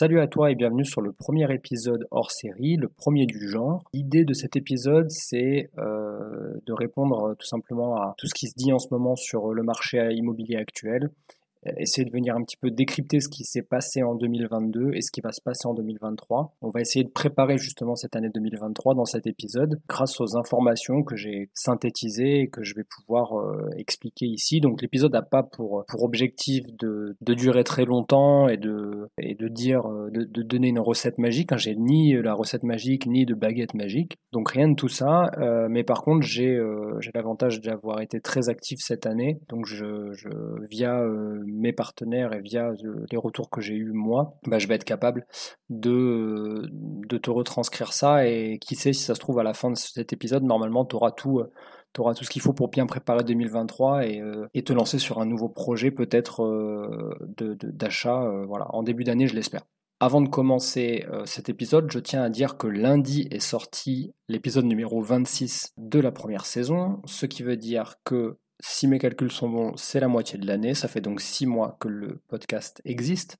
Salut à toi et bienvenue sur le premier épisode hors série, le premier du genre. L'idée de cet épisode, c'est euh, de répondre euh, tout simplement à tout ce qui se dit en ce moment sur le marché immobilier actuel euh, essayer de venir un petit peu décrypter ce qui s'est passé en 2022 et ce qui va se passer en 2023. On va essayer de préparer justement cette année 2023 dans cet épisode grâce aux informations que j'ai synthétisées et que je vais pouvoir euh, expliquer ici. Donc l'épisode n'a pas pour, pour objectif de, de, durer très longtemps et de, et de dire, euh, de, de donner une recette magique. J'ai ni la recette magique ni de baguette magique. Donc rien de tout ça. Euh, mais par contre, j'ai j'ai l'avantage d'avoir été très actif cette année. Donc je, je via mes partenaires et via euh, les retours que j'ai eus moi, bah, je vais être capable de, de te retranscrire ça et qui sait si ça se trouve à la fin de cet épisode, normalement tu auras tout euh, tu auras tout ce qu'il faut pour bien préparer 2023 et, euh, te lancer sur un nouveau projet peut-être d'achat voilà, en début d'année, je l'espère. Avant de commencer cet épisode, je tiens à dire que lundi est sorti l'épisode numéro 26 de la première saison, ce qui veut dire que si mes calculs sont bons, c'est la moitié de l'année. Ça fait donc six mois que le podcast existe.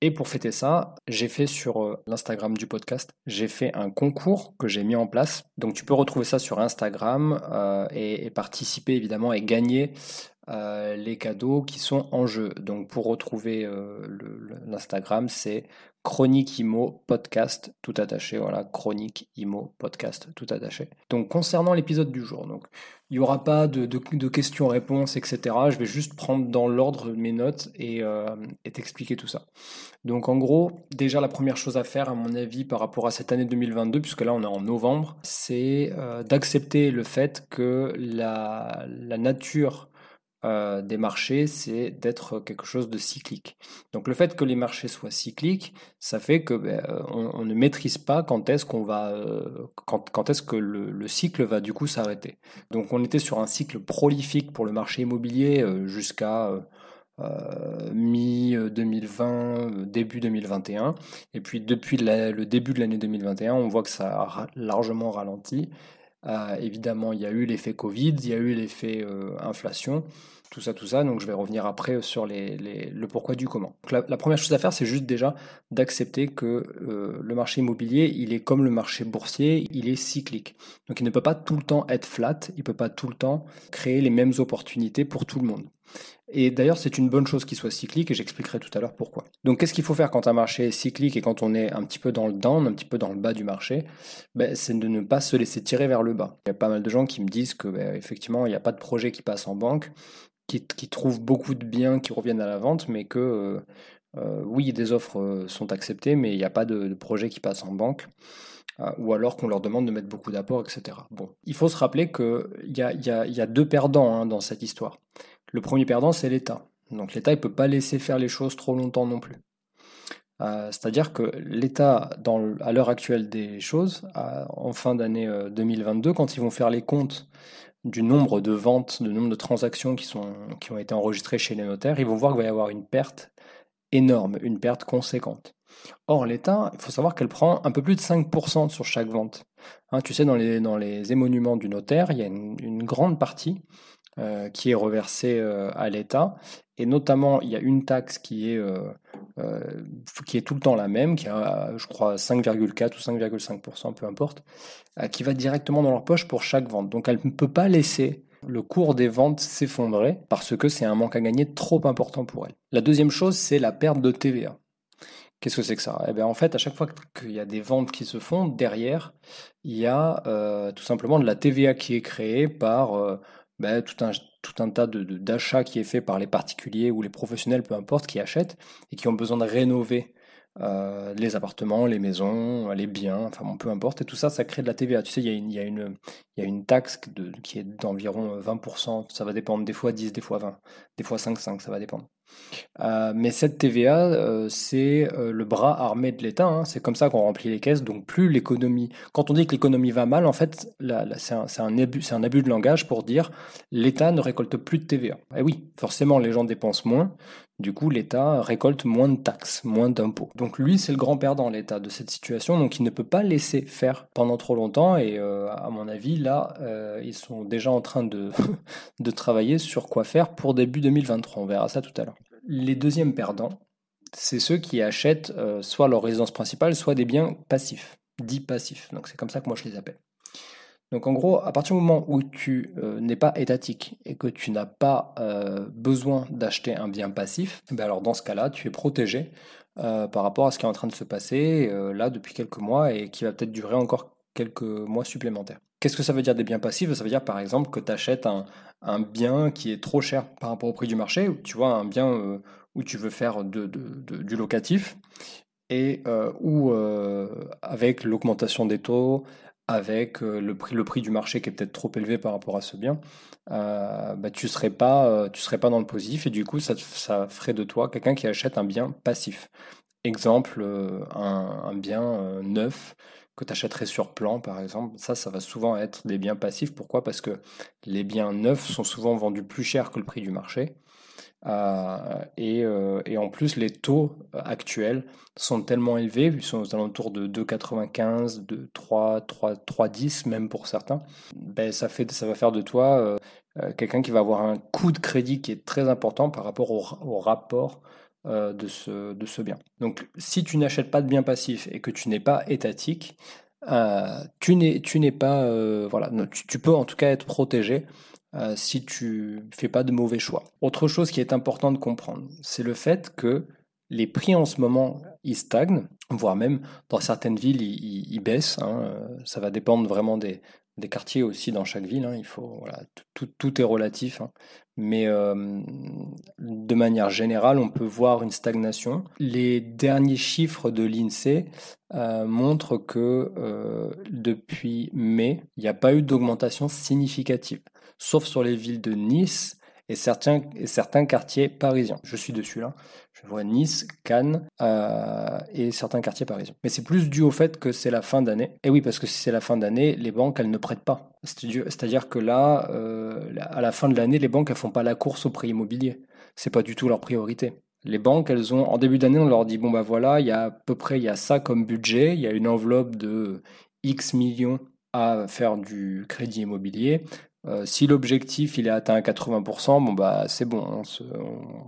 Et pour fêter ça, j'ai fait sur euh, l'Instagram du podcast, j'ai fait un concours que j'ai mis en place. Donc tu peux retrouver ça sur Instagram euh, et, participer évidemment et gagner euh, les cadeaux qui sont en jeu. Donc pour retrouver l'Instagram, c'est Chronique Imo Podcast tout attaché. Voilà, Chronique Imo Podcast tout attaché. Donc concernant l'épisode du jour, donc il n'y aura pas de, questions-réponses, etc. Je vais juste prendre dans l'ordre mes notes euh, et, t'expliquer tout ça. Donc en gros, déjà la première chose à faire, à mon avis, par rapport à cette année 2022, puisque là on est en novembre, c'est euh, d'accepter le fait que la nature euh, des marchés, c'est d'être quelque chose de cyclique. Donc le fait que les marchés soient cycliques, ça fait que ben, euh, on, ne maîtrise pas quand est-ce qu'on va, euh, quand, est-ce que le, cycle va du coup s'arrêter. Donc on était sur un cycle prolifique pour le marché immobilier jusqu'à mi 2020, début 2021, et puis depuis le début de l'année 2021, on voit que ça a largement ralenti. évidemment, il y a eu l'effet Covid, il y a eu l'effet inflation, tout ça, tout ça. Donc je vais revenir après sur les, le pourquoi du comment. la, première chose à faire, c'est juste déjà d'accepter que euh, le marché immobilier, il est comme le marché boursier, il est cyclique. Donc il ne peut pas tout le temps être flat, il ne peut pas tout le temps créer les mêmes opportunités pour tout le monde. Et d'ailleurs, c'est une bonne chose qu'il soit cyclique et j'expliquerai tout à l'heure pourquoi. Donc, qu'est-ce qu'il faut faire quand un marché est cyclique et quand on est un petit peu dans le down, un petit peu dans le bas du marché? Ben, C'est de ne pas se laisser tirer vers le bas. Il y a pas mal de gens qui me disent que, ben, effectivement, il n'y a pas de projet qui passe en banque qui, trouvent beaucoup de biens qui reviennent à la vente, mais que euh, euh, oui, des offres euh, sont acceptées, mais il n'y a pas de, projet qui passe en banque, ou alors qu'on leur demande de mettre beaucoup d'apports, etc. Bon, il faut se rappeler qu'il y a, y, a, y a, deux perdants hein, dans cette histoire. Le premier perdant, c'est l'État. Donc l'État, il ne peut pas laisser faire les choses trop longtemps non plus. C'est-à-dire que l'État, à l'heure actuelle des choses, en fin d'année 2022, quand ils vont faire les comptes du nombre de ventes, du nombre de transactions qui, ont été enregistrées chez les notaires, ils vont voir qu'il va y avoir une perte énorme, une perte conséquente. Or, l'État, il faut savoir qu'elle prend un peu plus de 5% sur chaque vente. Hein, tu sais, dans les, dans les émoluments du notaire, il y a une grande partie euh, qui est reversée euh, à l'État. Et notamment, il y a une taxe qui est, euh, qui est tout le temps la même, qui a, je crois, 5,4 ou 5,5%, peu importe, qui va directement dans leur poche pour chaque vente. Donc elle ne peut pas laisser le cours des ventes s'effondrer parce que c'est un manque à gagner trop important pour elle. La deuxième chose, c'est la perte de TVA. Qu'est-ce que c'est que ça? Eh bien, En fait, à chaque fois qu'il y a des ventes qui se font, derrière, il y a tout simplement de la TVA qui est créée par bah, tout, un, tas d'achats de, qui est fait par les particuliers ou les professionnels, peu importe, qui achètent et qui ont besoin de rénover euh, les appartements, les maisons, les biens, enfin bon, peu importe. Et tout ça, ça crée de la TVA. Tu sais, il y a une, taxe qui est d'environ 20%. Ça va dépendre des fois 10, des fois 20, des fois 5, 5, ça va dépendre. Euh, mais cette TVA, euh, c'est euh, le bras armé de l'État. hein. C'est comme ça qu'on remplit les caisses. Donc plus l'économie... Quand on dit que l'économie va mal, en fait, c'est un, abus, de langage pour dire l'État ne récolte plus de TVA. Et oui, forcément, les gens dépensent moins. Du coup, l'État récolte moins de taxes, moins d'impôts. Donc lui, c'est le grand perdant, l'État, de cette situation. Donc il ne peut pas laisser faire pendant trop longtemps. Et à mon avis, là, ils sont déjà en train de, de travailler sur quoi faire pour début 2023. On verra ça tout à l'heure. Les deuxièmes perdants, c'est ceux qui achètent euh, soit leur résidence principale, soit des biens passifs, dits passifs. Donc c'est comme ça que moi je les appelle. Donc en gros, à partir du moment où tu euh, n'es pas étatique et que tu n'as pas euh, besoin d'acheter un bien passif, ben alors dans ce cas-là, tu es protégé par rapport à ce qui est en train de se passer là depuis quelques mois et qui va peut-être durer encore quelques mois supplémentaires. Qu'est-ce que ça veut dire des biens passifs? Ça veut dire par exemple que tu achètes un, bien qui est trop cher par rapport au prix du marché, tu vois un bien euh, où tu veux faire du locatif et euh, où euh, avec l'augmentation des taux, avec le prix, le prix du marché qui est peut-être trop élevé par rapport à ce bien, bah, tu serais pas, serais pas dans le positif et du coup ça, ferait de toi quelqu'un qui achète un bien passif. Exemple, un, bien neuf que tu achèterais sur plan par exemple, ça, ça va souvent être des biens passifs. Pourquoi? Parce que les biens neufs sont souvent vendus plus cher que le prix du marché. Euh, et, euh, et en plus, les taux actuels sont tellement élevés, ils sont aux alentours de 2,95, de 3, 3, 3,10 même pour certains. Ben, ça fait, ça va faire de toi euh, quelqu'un qui va avoir un coût de crédit qui est très important par rapport au, ra- au rapport de ce, de ce bien. Donc, si tu n'achètes pas de bien passif et que tu n'es pas étatique, euh, tu n'es, pas, euh, voilà, tu, peux en tout cas être protégé euh, si tu fais pas de mauvais choix. Autre chose qui est important de comprendre, c'est le fait que les prix en ce moment, ils stagnent, voire même dans certaines villes, ils, baissent. hein, euh, ça va dépendre vraiment des, des quartiers aussi dans chaque ville. hein, il faut, voilà, tout, tout- est relatif. hein. Mais euh, de manière générale, on peut voir une stagnation. Les derniers chiffres de l'INSEE euh, montrent que euh, depuis mai, il n'y a pas eu d'augmentation significative, sauf sur les villes de Nice et certains, quartiers parisiens. Je suis dessus là. Je vois Nice, Cannes euh, et certains quartiers parisiens. Mais c'est plus dû au fait que c'est la fin d'année. Et oui, parce que si c'est la fin d'année, les banques, elles ne prêtent pas. C'est-à-dire que là, euh, à la fin de l'année, les banques, elles font pas la course au prix immobilier. C'est pas du tout leur priorité. Les banques, elles ont, en début d'année, on leur dit, bon bah voilà, il y a à peu près, il y a ça comme budget, il y a une enveloppe de X millions à faire du crédit immobilier. Euh, si l'objectif il est atteint à 80%, bon bah c'est bon, on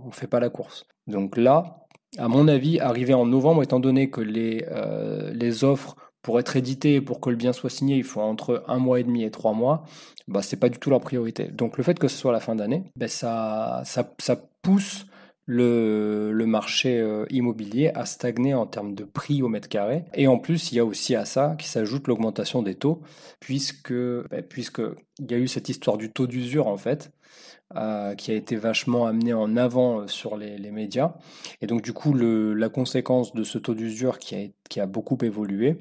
on fait pas la course. Donc là, à mon avis, arrivé en novembre, étant donné que les, euh, les offres pour être éditées et pour que le bien soit signé, il faut entre un mois et demi et trois mois, bah c'est pas du tout leur priorité. Donc le fait que ce soit la fin d'année, bah, ça, ça, ça pousse le, marché euh, immobilier a stagné en termes de prix au mètre carré. Et en plus, il y a aussi à ça qui s'ajoute l'augmentation des taux, puisque bah, puisque il y a eu cette histoire du taux d'usure en fait, euh, qui a été vachement amené en avant euh, sur les, les médias. Et donc du coup, le, la conséquence de ce taux d'usure qui a, qui a beaucoup évolué,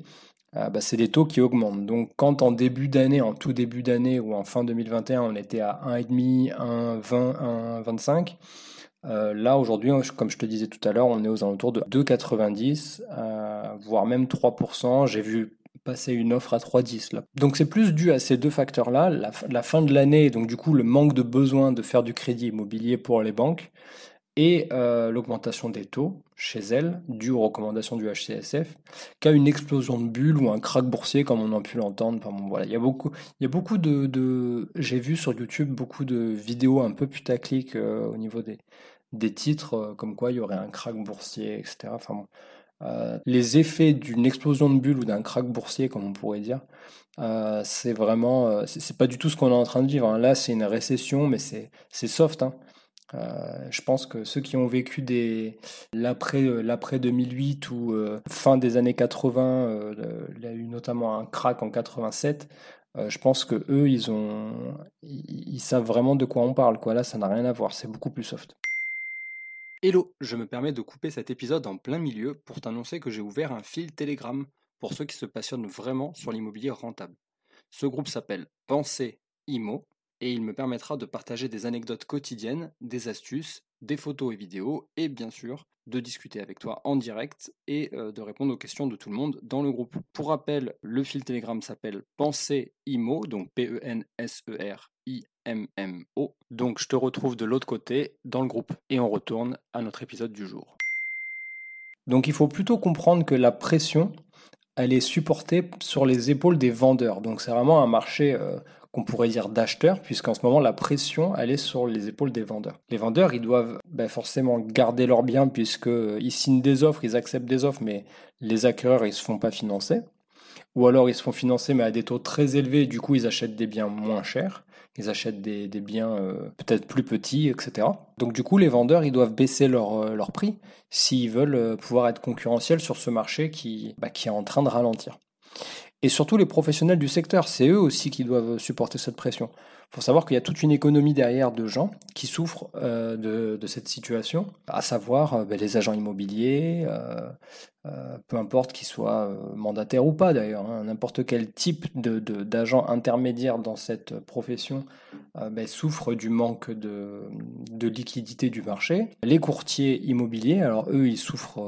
bah, c'est des taux qui augmentent. Donc quand en début d'année, en tout début d'année ou en fin 2021, on était à 1,5, 1,20, 1,25, euh, là, aujourd'hui, comme je te disais tout à l'heure, on est aux alentours de 2,90, euh, voire même 3%. J'ai vu passer une offre à 3,10 là. Donc c'est plus dû à ces deux facteurs-là, la, la, fin de l'année, donc du coup le manque de besoin de faire du crédit immobilier pour les banques, et euh, l'augmentation des taux chez elles, due aux recommandations du HCSF, qu'à une explosion de bulles ou un crack boursier comme on a pu l'entendre. Bon, voilà, il y a beaucoup, il y a beaucoup de, j'ai vu sur YouTube beaucoup de vidéos un peu putaclic euh, au niveau des, des titres, euh, comme quoi il y aurait un crack boursier, etc. Enfin les effets d'une explosion de bulles ou d'un crack boursier, comme on pourrait dire, c'est vraiment, c'est pas du tout ce qu'on est en train de vivre. Hein. Là, c'est une récession, mais c'est soft. Hein. Euh, je pense que ceux qui ont vécu des l'après l'après 2008 ou euh, fin des années 80, euh, il y a eu notamment un crack en 87. Euh, je pense que eux, ils ont, ils, ils, savent vraiment de quoi on parle. Quoi. Là, ça n'a rien à voir. C'est beaucoup plus soft. Hello, je me permets de couper cet épisode en plein milieu pour t'annoncer que j'ai ouvert un fil Telegram pour ceux qui se passionnent vraiment sur l'immobilier rentable. Ce groupe s'appelle Pensée Imo et il me permettra de partager des anecdotes quotidiennes, des astuces des photos et vidéos, et bien sûr de discuter avec toi en direct et de répondre aux questions de tout le monde dans le groupe. Pour rappel, le fil Telegram s'appelle Pensée IMO, donc P-E-N-S-E-R-I-M-M-O. Donc je te retrouve de l'autre côté dans le groupe et on retourne à notre épisode du jour. Donc il faut plutôt comprendre que la pression, elle est supportée sur les épaules des vendeurs. Donc c'est vraiment un marché qu'on pourrait dire d'acheteurs, puisqu'en ce moment la pression elle est sur les épaules des vendeurs. Les vendeurs ils doivent ben, forcément garder leurs biens puisqu'ils euh, signent des offres, ils acceptent des offres, mais les acquéreurs ils se font pas financer. Ou alors ils se font financer mais à des taux très élevés, du coup ils achètent des biens moins chers, ils achètent des, biens euh, peut-être plus petits, etc. Donc du coup les vendeurs ils doivent baisser leur, euh, prix s'ils veulent pouvoir être concurrentiels sur ce marché qui, bah, qui est en train de ralentir. Et surtout les professionnels du secteur, c'est eux aussi qui doivent supporter cette pression. Il faut savoir qu'il y a toute une économie derrière de gens qui souffrent euh, de, cette situation, à savoir euh, ben, les agents immobiliers, euh, peu importe qu'ils soient mandataires ou pas d'ailleurs, hein, n'importe quel type d'agent de, intermédiaire dans cette profession ben, souffre du manque de, liquidité du marché. Les courtiers immobiliers, alors eux, ils souffrent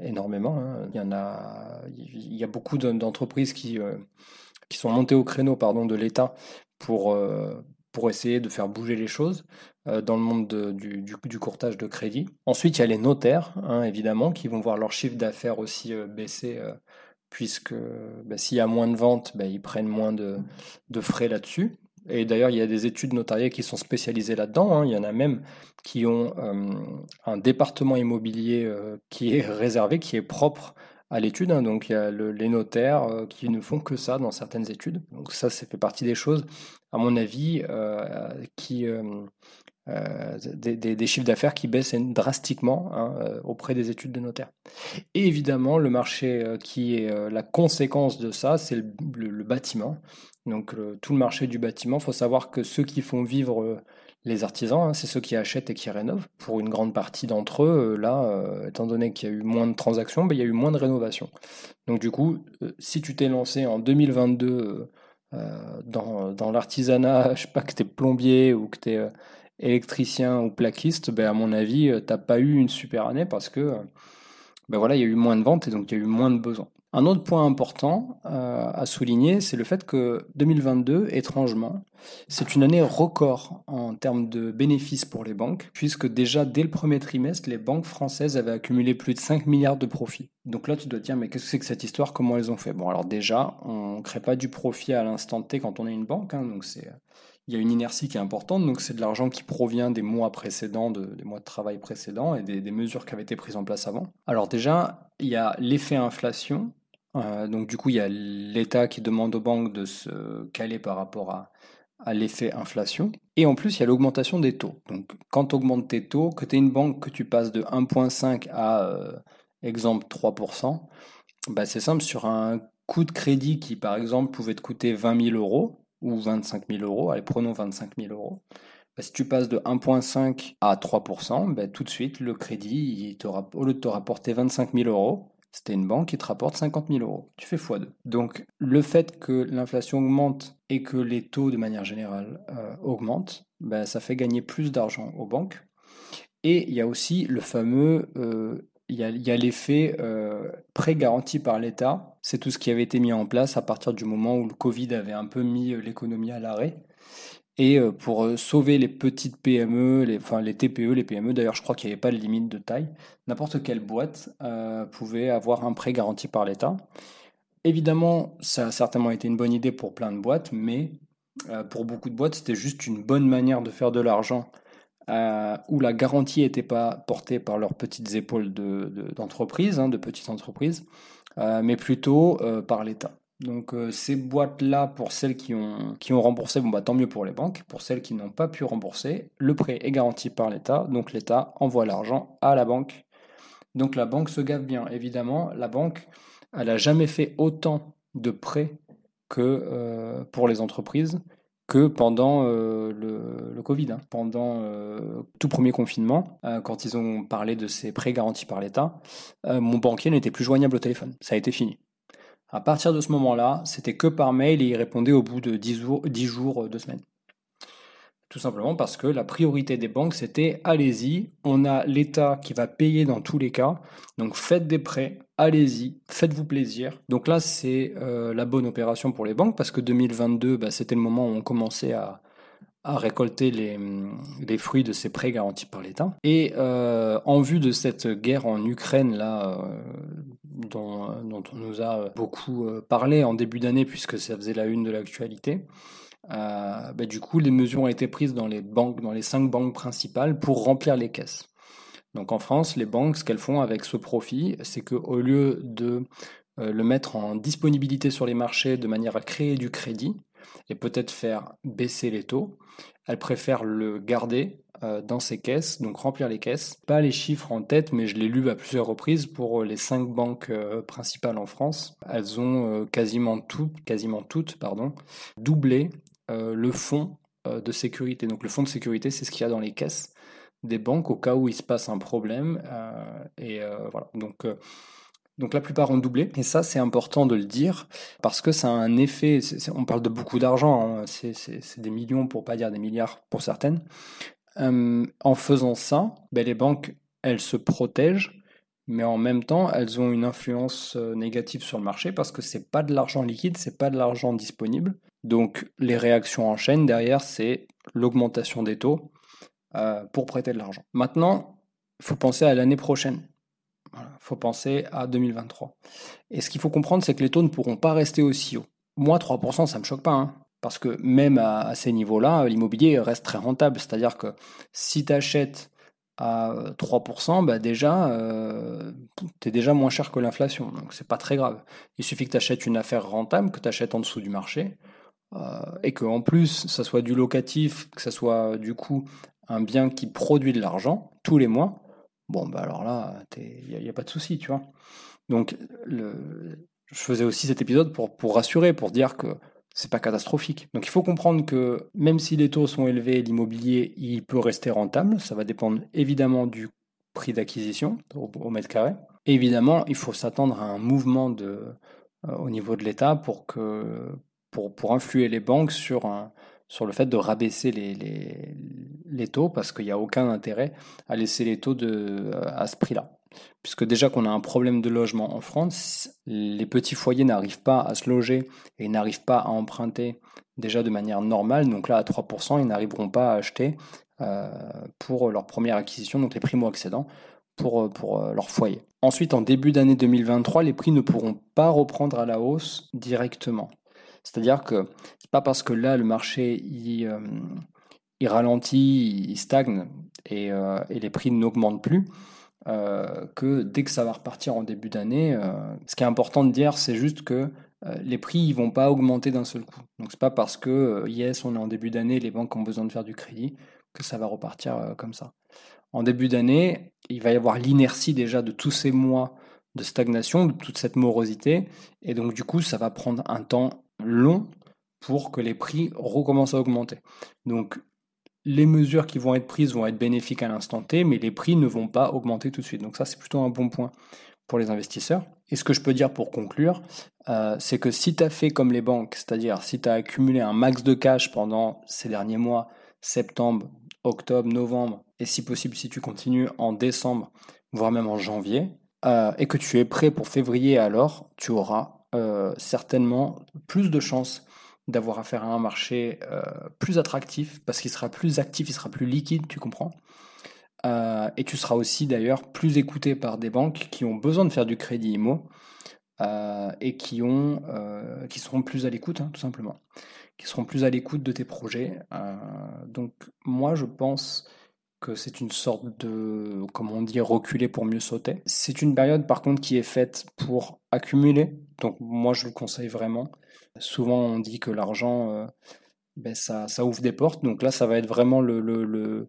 énormément. Hein. Il y en a, il y a beaucoup d'entreprises qui qui sont montées au créneau pardon, de l'État pour, euh, pour essayer de faire bouger les choses euh, dans le monde du, du, courtage de crédit. Ensuite, il y a les notaires, hein, évidemment, qui vont voir leur chiffre d'affaires aussi euh, baisser, puisque bah, s'il y a moins de ventes, bah, ils prennent moins de, de frais là-dessus. Et d'ailleurs, il y a des études notariées qui sont spécialisées là-dedans. Hein. Il y en a même qui ont un département immobilier qui est réservé, qui est propre à l'étude. Hein. Donc il y a les notaires euh, qui ne font que ça dans certaines études. Donc ça, ça fait partie des choses, à mon avis, euh, qui euh, des, chiffres d'affaires qui baissent drastiquement hein, auprès des études de notaires. Et évidemment, le marché qui est la conséquence de ça, c'est le, bâtiment. Donc tout le marché du bâtiment, il faut savoir que ceux qui font vivre les artisans, hein, c'est ceux qui achètent et qui rénovent. Pour une grande partie d'entre eux, euh, là, euh, étant donné qu'il y a eu moins de transactions, ben, il y a eu moins de rénovations. Donc du coup, euh, si tu t'es lancé en 2022 dans, l'artisanat, je sais pas, que tu es plombier ou que tu es électricien ou plaquiste, ben, à mon avis, tu n'as pas eu une super année parce que ben voilà, il y a eu moins de ventes et donc il y a eu moins de besoins. Un autre point important euh, à souligner, c'est le fait que 2022, étrangement, c'est une année record en termes de bénéfices pour les banques, puisque déjà dès le premier trimestre, les banques françaises avaient accumulé plus de 5 milliards de profits. Donc là, tu dois te dire, mais qu'est-ce que c'est que cette histoire? Comment elles ont fait? Bon, alors déjà, on ne crée pas du profit à l'instant T quand on est une banque, hein, donc c'est il y a une inertie qui est importante, donc c'est de l'argent qui provient des mois précédents, des mois de travail précédents et des, des, mesures qui avaient été prises en place avant. Alors déjà, il y a l'effet inflation euh, donc du coup, il y a l'État qui demande aux banques de se caler par rapport à, l'effet inflation. Et en plus, il y a l'augmentation des taux. Donc quand tu augmentes tes taux, que tu es une banque que tu passes de 1,5 à, euh, exemple, 3%, bah, c'est simple, sur un coût de crédit qui, par exemple, pouvait te coûter 20 000 euros ou 25 000 euros, allez, prenons 25 000 euros, bah, si tu passes de 1,5 à 3%, bah, tout de suite, le crédit, il au lieu de te rapporter 25 000 euros, c'était une banque qui te rapporte 50 000 euros. Tu fais x2. Donc le fait que l'inflation augmente et que les taux de manière générale euh, augmentent, ben, ça fait gagner plus d'argent aux banques. Et il y a aussi le fameux, euh, il y a, l'effet euh, prêt garanti par l'État. C'est tout ce qui avait été mis en place à partir du moment où le Covid avait un peu mis l'économie à l'arrêt. Et euh, pour euh, sauver les petites PME, les, enfin les TPE, les PME, d'ailleurs je crois qu'il n'y avait pas de limite de taille, n'importe quelle boîte euh, pouvait avoir un prêt garanti par l'État. Évidemment, ça a certainement été une bonne idée pour plein de boîtes, mais pour beaucoup de boîtes, c'était juste une bonne manière de faire de l'argent où la garantie n'était pas portée par leurs petites épaules d'entreprise, de, hein, de petites entreprises, mais plutôt par l'État. Donc euh, ces boîtes-là, pour celles qui ont, remboursé, bon, bah, tant mieux pour les banques. Pour celles qui n'ont pas pu rembourser, le prêt est garanti par l'État. Donc l'État envoie l'argent à la banque. Donc la banque se gave bien. Évidemment, la banque, elle n'a jamais fait autant de prêts que euh, pour les entreprises que pendant euh, le, Covid, hein. pendant tout premier confinement, quand ils ont parlé de ces prêts garantis par l'État, mon banquier n'était plus joignable au téléphone. Ça a été fini. À partir de ce moment-là, c'était que par mail et il répondait au bout de 10 jours, 10 jours 2 semaines. Tout simplement parce que la priorité des banques, c'était allez-y, on a l'État qui va payer dans tous les cas, donc faites des prêts, allez-y, faites-vous plaisir. Donc là, c'est euh, la bonne opération pour les banques parce que 2022, bah, c'était le moment où on commençait à, récolter les, les, fruits de ces prêts garantis par l'État. Et euh, en vue de cette guerre en Ukraine, là, euh, dont, dont, on nous a beaucoup euh, parlé en début d'année, puisque ça faisait la une de l'actualité, euh, bah, du coup, les mesures ont été prises dans les banques, dans les cinq banques principales, pour remplir les caisses. Donc en France, les banques, ce qu'elles font avec ce profit, c'est qu'au lieu de euh, le mettre en disponibilité sur les marchés de manière à créer du crédit et peut-être faire baisser les taux, elles préfèrent le garder euh, dans ses caisses, donc remplir les caisses. Pas les chiffres en tête, mais je l'ai lu à plusieurs reprises pour les cinq banques principales en France. Elles ont quasiment toutes, quasiment toutes, pardon, doublé le fonds de sécurité. Donc le fonds de sécurité, c'est ce qu'il y a dans les caisses des banques au cas où il se passe un problème. Euh, et euh, voilà. Donc, euh, donc la plupart ont doublé. Et ça, c'est important de le dire parce que ça a un effet. on parle de beaucoup d'argent. Hein, c'est des millions pour pas dire des milliards pour certaines. En faisant ça, ben, les banques, elles se protègent. Mais en même temps, elles ont une influence négative sur le marché parce que c'est pas de l'argent liquide, c'est pas de l'argent disponible. Donc les réactions en chaîne derrière, c'est l'augmentation des taux, euh, pour prêter de l'argent. Maintenant, il faut penser à l'année prochaine. Il faut penser à 2023. Et ce qu'il faut comprendre, c'est que les taux ne pourront pas rester aussi hauts. Moi, 3%, ça ne me choque pas. Hein. Parce que même à, ces niveaux-là, l'immobilier reste très rentable. C'est-à-dire que si tu achètes à 3%, bah déjà, euh, tu es déjà moins cher que l'inflation. Donc c'est pas très grave. Il suffit que tu achètes une affaire rentable, que tu achètes en dessous du marché, euh, et qu'en plus, ça soit du locatif, que ça soit du coup un bien qui produit de l'argent tous les mois, bon, bah alors là, il n'y a, pas de souci, tu vois. Donc, je faisais aussi cet épisode pour, pour rassurer, pour dire que c'est pas catastrophique. Donc il faut comprendre que même si les taux sont élevés, l'immobilier, il peut rester rentable. Ça va dépendre évidemment du prix d'acquisition au, mètre carré. évidemment, il faut s'attendre à un mouvement euh, au niveau de l'État pour, influer les banques sur le fait de rabaisser les, les, taux parce qu'il n'y a aucun intérêt à laisser les taux de, à ce prix-là. Puisque déjà qu'on a un problème de logement en France, les petits foyers n'arrivent pas à se loger et n'arrivent pas à emprunter déjà de manière normale. Donc là, à 3%, ils n'arriveront pas à acheter euh, pour leur première acquisition, donc les primo-accédants, pour, pour euh, leur foyer. Ensuite, en début d'année 2023, les prix ne pourront pas reprendre à la hausse directement. C'est-à-dire que c'est pas parce que là le marché euh, ralentit, il stagne euh, et, les prix n'augmentent plus euh, que dès que ça va repartir en début d'année, ce qui est important de dire, c'est juste que les prix ils vont pas augmenter d'un seul coup. Donc c'est pas parce que yes on est en début d'année, les banques ont besoin de faire du crédit que ça va repartir comme ça. En début d'année, il va y avoir l'inertie déjà de tous ces mois de stagnation, de toute cette morosité, et donc du coup ça va prendre un temps long pour que les prix recommencent à augmenter. Donc les mesures qui vont être prises vont être bénéfiques à l'instant T, mais les prix ne vont pas augmenter tout de suite. Donc ça, c'est plutôt un bon point pour les investisseurs. Et ce que je peux dire pour conclure, euh, c'est que si tu as fait comme les banques, c'est-à-dire si tu as accumulé un max de cash pendant ces derniers mois, septembre, octobre, novembre, et si possible si tu continues en décembre, voire même en janvier, euh, et que tu es prêt pour février, alors tu auras euh, certainement plus de chances d'avoir affaire à un marché euh, plus attractif parce qu'il sera plus actif, il sera plus liquide, tu comprends. Euh, et tu seras aussi d'ailleurs plus écouté par des banques qui ont besoin de faire du crédit IMO et qui, ont, qui seront plus à l'écoute, hein, tout simplement. Qui seront plus à l'écoute de tes projets. donc moi je pense que c'est une sorte de, comment on dit, reculer pour mieux sauter. C'est une période par contre qui est faite pour accumuler, donc moi je le conseille vraiment. Souvent on dit que l'argent, euh, ben, ça, ouvre des portes, donc là ça va être vraiment le,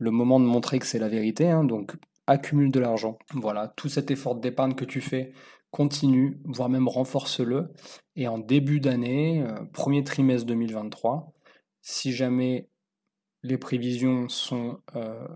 moment de montrer que c'est la vérité, hein. donc accumule de l'argent. Voilà, tout cet effort d'épargne que tu fais, continue, voire même renforce-le, et en début d'année, euh, premier trimestre 2023, si jamais les prévisions sont euh,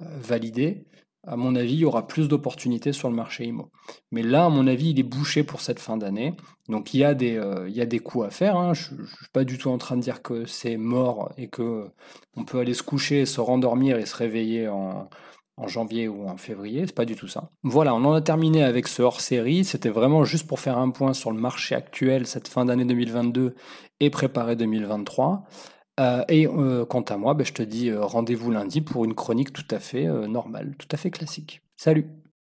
validées, à mon avis, il y aura plus d'opportunités sur le marché IMO. Mais là, à mon avis, il est bouché pour cette fin d'année. Donc il y a des, euh, il y a des coups à faire. Hein. Je ne suis pas du tout en train de dire que c'est mort et que on peut aller se coucher, se rendormir et se réveiller en, en janvier ou en février, c'est pas du tout ça. Voilà, on en a terminé avec ce hors-série, c'était vraiment juste pour faire un point sur le marché actuel cette fin d'année 2022 et préparer 2023. Euh, et euh, quant à moi, ben, je te dis euh, rendez-vous lundi pour une chronique tout à fait normale, tout à fait classique. Salut